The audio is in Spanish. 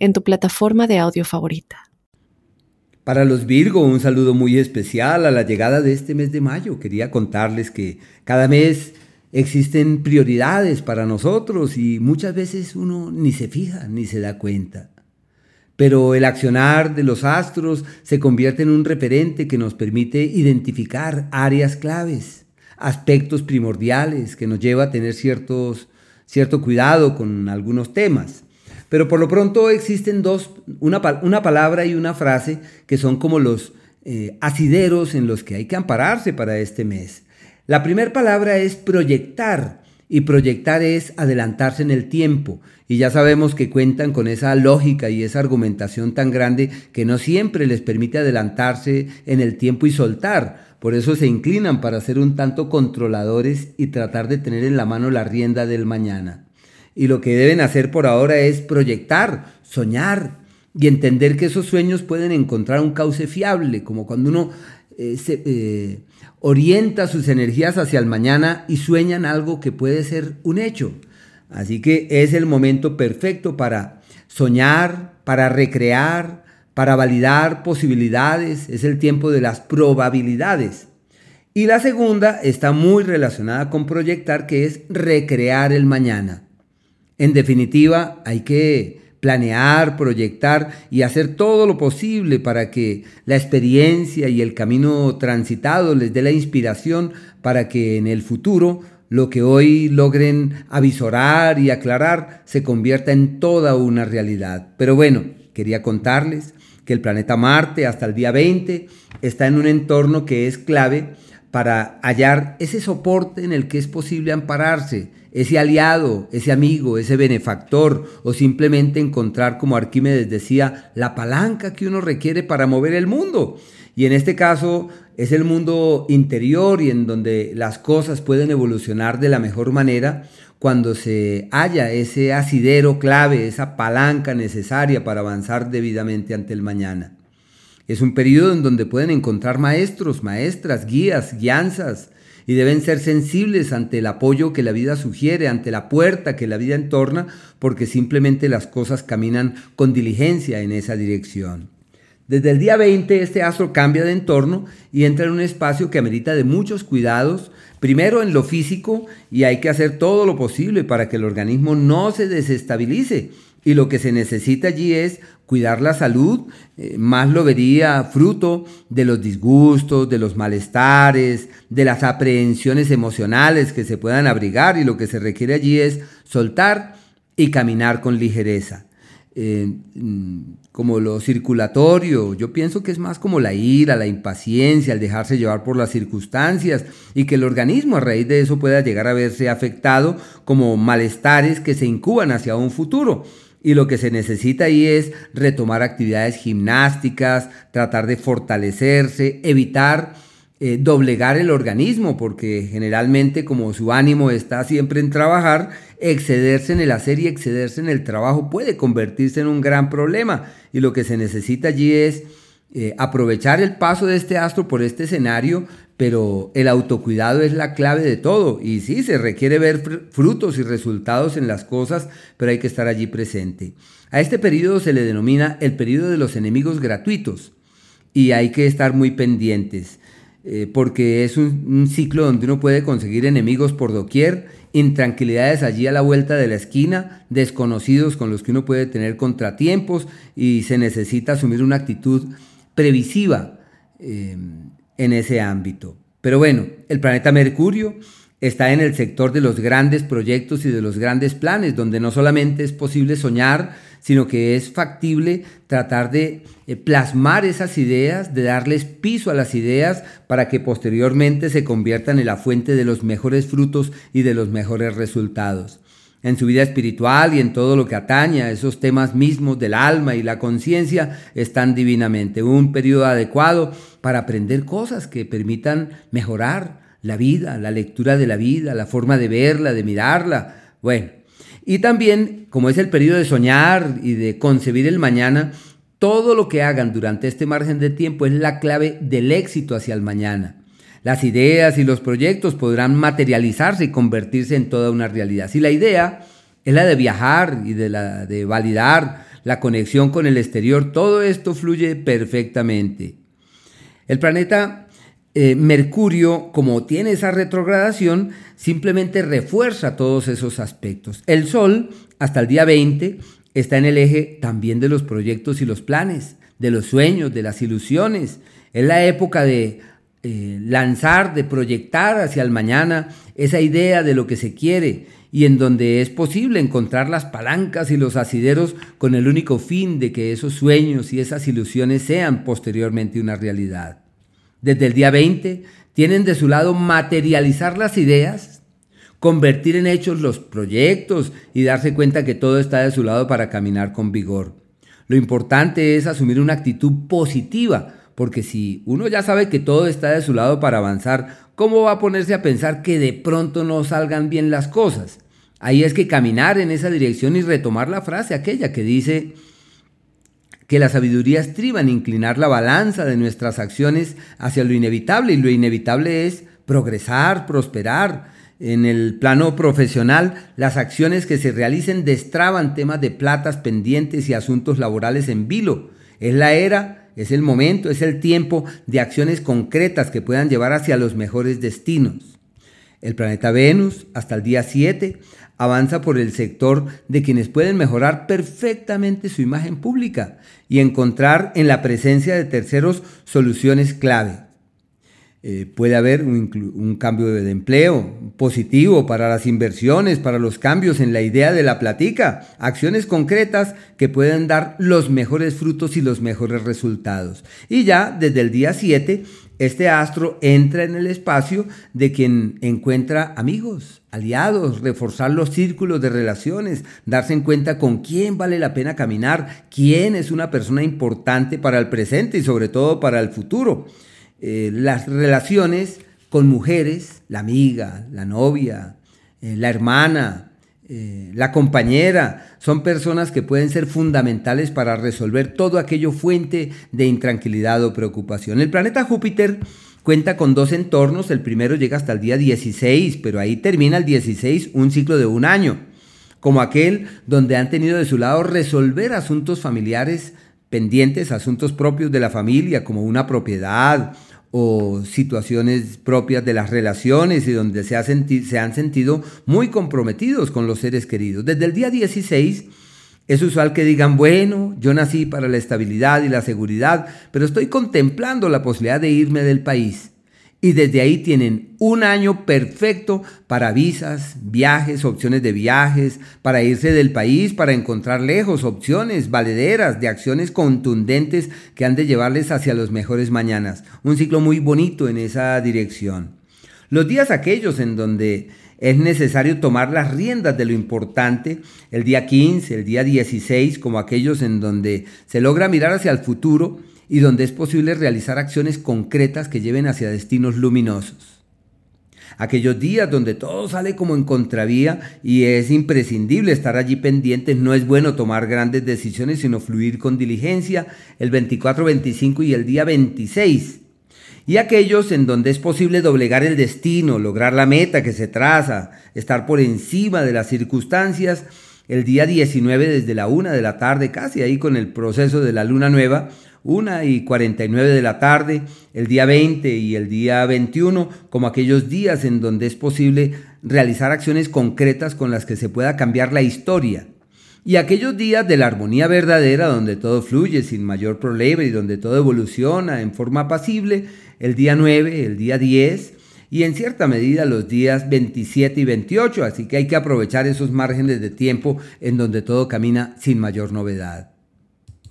en tu plataforma de audio favorita. Para los Virgo, un saludo muy especial a la llegada de este mes de mayo. Quería contarles que cada mes existen prioridades para nosotros y muchas veces uno ni se fija ni se da cuenta. Pero el accionar de los astros se convierte en un referente que nos permite identificar áreas claves, aspectos primordiales que nos lleva a tener ciertos, cierto cuidado con algunos temas. Pero por lo pronto existen dos, una, palabra y una frase que son como los eh, asideros en los que hay que ampararse para este mes. La primera palabra es proyectar y proyectar es adelantarse en el tiempo. Y ya sabemos que cuentan con esa lógica y esa argumentación tan grande que no siempre les permite adelantarse en el tiempo y soltar. Por eso se inclinan para ser un tanto controladores y tratar de tener en la mano la rienda del mañana y lo que deben hacer por ahora es proyectar, soñar y entender que esos sueños pueden encontrar un cauce fiable, como cuando uno eh, eh, orienta sus energías hacia el mañana y sueñan algo que puede ser un hecho. Así que es el momento perfecto para soñar, para recrear, para validar posibilidades, es el tiempo de las probabilidades. Y la segunda está muy relacionada con proyectar, que es recrear el mañana. En definitiva, hay que planear, proyectar y hacer todo lo posible para que la experiencia y el camino transitado les dé la inspiración para que en el futuro lo que hoy logren avisorar y aclarar se convierta en toda una realidad. Pero bueno, quería contarles que el planeta Marte hasta el día 20 está en un entorno que es clave para hallar ese soporte en el que es posible ampararse, ese aliado, ese amigo, ese benefactor, o simplemente encontrar, como Arquímedes decía, la palanca que uno requiere para mover el mundo. Y en este caso es el mundo interior y en donde las cosas pueden evolucionar de la mejor manera cuando se halla ese asidero clave, esa palanca necesaria para avanzar debidamente ante el mañana. Es un periodo en donde pueden encontrar maestros, maestras, guías, guianzas, y deben ser sensibles ante el apoyo que la vida sugiere, ante la puerta que la vida entorna, porque simplemente las cosas caminan con diligencia en esa dirección. Desde el día 20 este astro cambia de entorno y entra en un espacio que amerita de muchos cuidados, primero en lo físico y hay que hacer todo lo posible para que el organismo no se desestabilice y lo que se necesita allí es cuidar la salud, eh, más lo vería fruto de los disgustos, de los malestares, de las aprehensiones emocionales que se puedan abrigar y lo que se requiere allí es soltar y caminar con ligereza. Eh, mm, como lo circulatorio, yo pienso que es más como la ira, la impaciencia, el dejarse llevar por las circunstancias y que el organismo a raíz de eso pueda llegar a verse afectado como malestares que se incuban hacia un futuro y lo que se necesita ahí es retomar actividades gimnásticas, tratar de fortalecerse, evitar eh, doblegar el organismo, porque generalmente como su ánimo está siempre en trabajar, excederse en el hacer y excederse en el trabajo puede convertirse en un gran problema. Y lo que se necesita allí es eh, aprovechar el paso de este astro por este escenario, pero el autocuidado es la clave de todo. Y sí, se requiere ver frutos y resultados en las cosas, pero hay que estar allí presente. A este periodo se le denomina el periodo de los enemigos gratuitos y hay que estar muy pendientes. Eh, porque es un, ciclo donde uno puede conseguir enemigos por doquier, intranquilidades allí a la vuelta de la esquina, desconocidos con los que uno puede tener contratiempos y se necesita asumir una actitud previsiva. Eh, en ese ámbito. Pero bueno, el planeta Mercurio está en el sector de los grandes proyectos y de los grandes planes, donde no solamente es posible soñar, sino que es factible tratar de eh, plasmar esas ideas, de darles piso a las ideas para que posteriormente se conviertan en la fuente de los mejores frutos y de los mejores resultados. En su vida espiritual y en todo lo que atañe a esos temas mismos del alma y la conciencia, están divinamente. Un periodo adecuado para aprender cosas que permitan mejorar la vida, la lectura de la vida, la forma de verla, de mirarla. Bueno, y también, como es el periodo de soñar y de concebir el mañana, todo lo que hagan durante este margen de tiempo es la clave del éxito hacia el mañana. Las ideas y los proyectos podrán materializarse y convertirse en toda una realidad. Si la idea es la de viajar y de, la, de validar la conexión con el exterior, todo esto fluye perfectamente. El planeta eh, Mercurio, como tiene esa retrogradación, simplemente refuerza todos esos aspectos. El Sol, hasta el día 20, está en el eje también de los proyectos y los planes, de los sueños, de las ilusiones. Es la época de eh, lanzar, de proyectar hacia el mañana esa idea de lo que se quiere y en donde es posible encontrar las palancas y los asideros con el único fin de que esos sueños y esas ilusiones sean posteriormente una realidad. Desde el día 20 tienen de su lado materializar las ideas, convertir en hechos los proyectos y darse cuenta que todo está de su lado para caminar con vigor. Lo importante es asumir una actitud positiva porque si uno ya sabe que todo está de su lado para avanzar, ¿cómo va a ponerse a pensar que de pronto no salgan bien las cosas? Ahí es que caminar en esa dirección y retomar la frase aquella que dice que la sabiduría estriba en inclinar la balanza de nuestras acciones hacia lo inevitable y lo inevitable es progresar, prosperar. En el plano profesional, las acciones que se realicen destraban temas de platas pendientes y asuntos laborales en vilo. Es la era es el momento, es el tiempo de acciones concretas que puedan llevar hacia los mejores destinos. El planeta Venus, hasta el día 7, avanza por el sector de quienes pueden mejorar perfectamente su imagen pública y encontrar en la presencia de terceros soluciones clave. Eh, puede haber un, cambio de empleo positivo para las inversiones, para los cambios en la idea de la platica, acciones concretas que pueden dar los mejores frutos y los mejores resultados. Y ya desde el día 7, este astro entra en el espacio de quien encuentra amigos, aliados, reforzar los círculos de relaciones, darse en cuenta con quién vale la pena caminar, quién es una persona importante para el presente y sobre todo para el futuro. Eh, las relaciones con mujeres, la amiga, la novia, eh, la hermana, eh, la compañera, son personas que pueden ser fundamentales para resolver todo aquello fuente de intranquilidad o preocupación. El planeta Júpiter cuenta con dos entornos, el primero llega hasta el día 16, pero ahí termina el 16 un ciclo de un año, como aquel donde han tenido de su lado resolver asuntos familiares pendientes, asuntos propios de la familia, como una propiedad, o situaciones propias de las relaciones y donde se, se, han sentido muy comprometidos con los seres queridos. Desde el día 16 es usual que digan, bueno, yo nací para la estabilidad y la seguridad, pero estoy contemplando la posibilidad de irme del país y desde ahí tienen un año perfecto para visas, viajes, opciones de viajes, para irse del país, para encontrar lejos, opciones valederas de acciones contundentes que han de llevarles hacia los mejores mañanas. Un ciclo muy bonito en esa dirección. Los días aquellos en donde es necesario tomar las riendas de lo importante, el día 15, el día 16, como aquellos en donde se logra mirar hacia el futuro, y donde es posible realizar acciones concretas que lleven hacia destinos luminosos. Aquellos días donde todo sale como en contravía y es imprescindible estar allí pendientes, no es bueno tomar grandes decisiones, sino fluir con diligencia el 24, 25 y el día 26. Y aquellos en donde es posible doblegar el destino, lograr la meta que se traza, estar por encima de las circunstancias, el día 19 desde la una de la tarde, casi ahí con el proceso de la luna nueva, 1 y 49 de la tarde, el día 20 y el día 21, como aquellos días en donde es posible realizar acciones concretas con las que se pueda cambiar la historia. Y aquellos días de la armonía verdadera, donde todo fluye sin mayor problema y donde todo evoluciona en forma pasible, el día 9, el día 10 y en cierta medida los días 27 y 28, así que hay que aprovechar esos márgenes de tiempo en donde todo camina sin mayor novedad.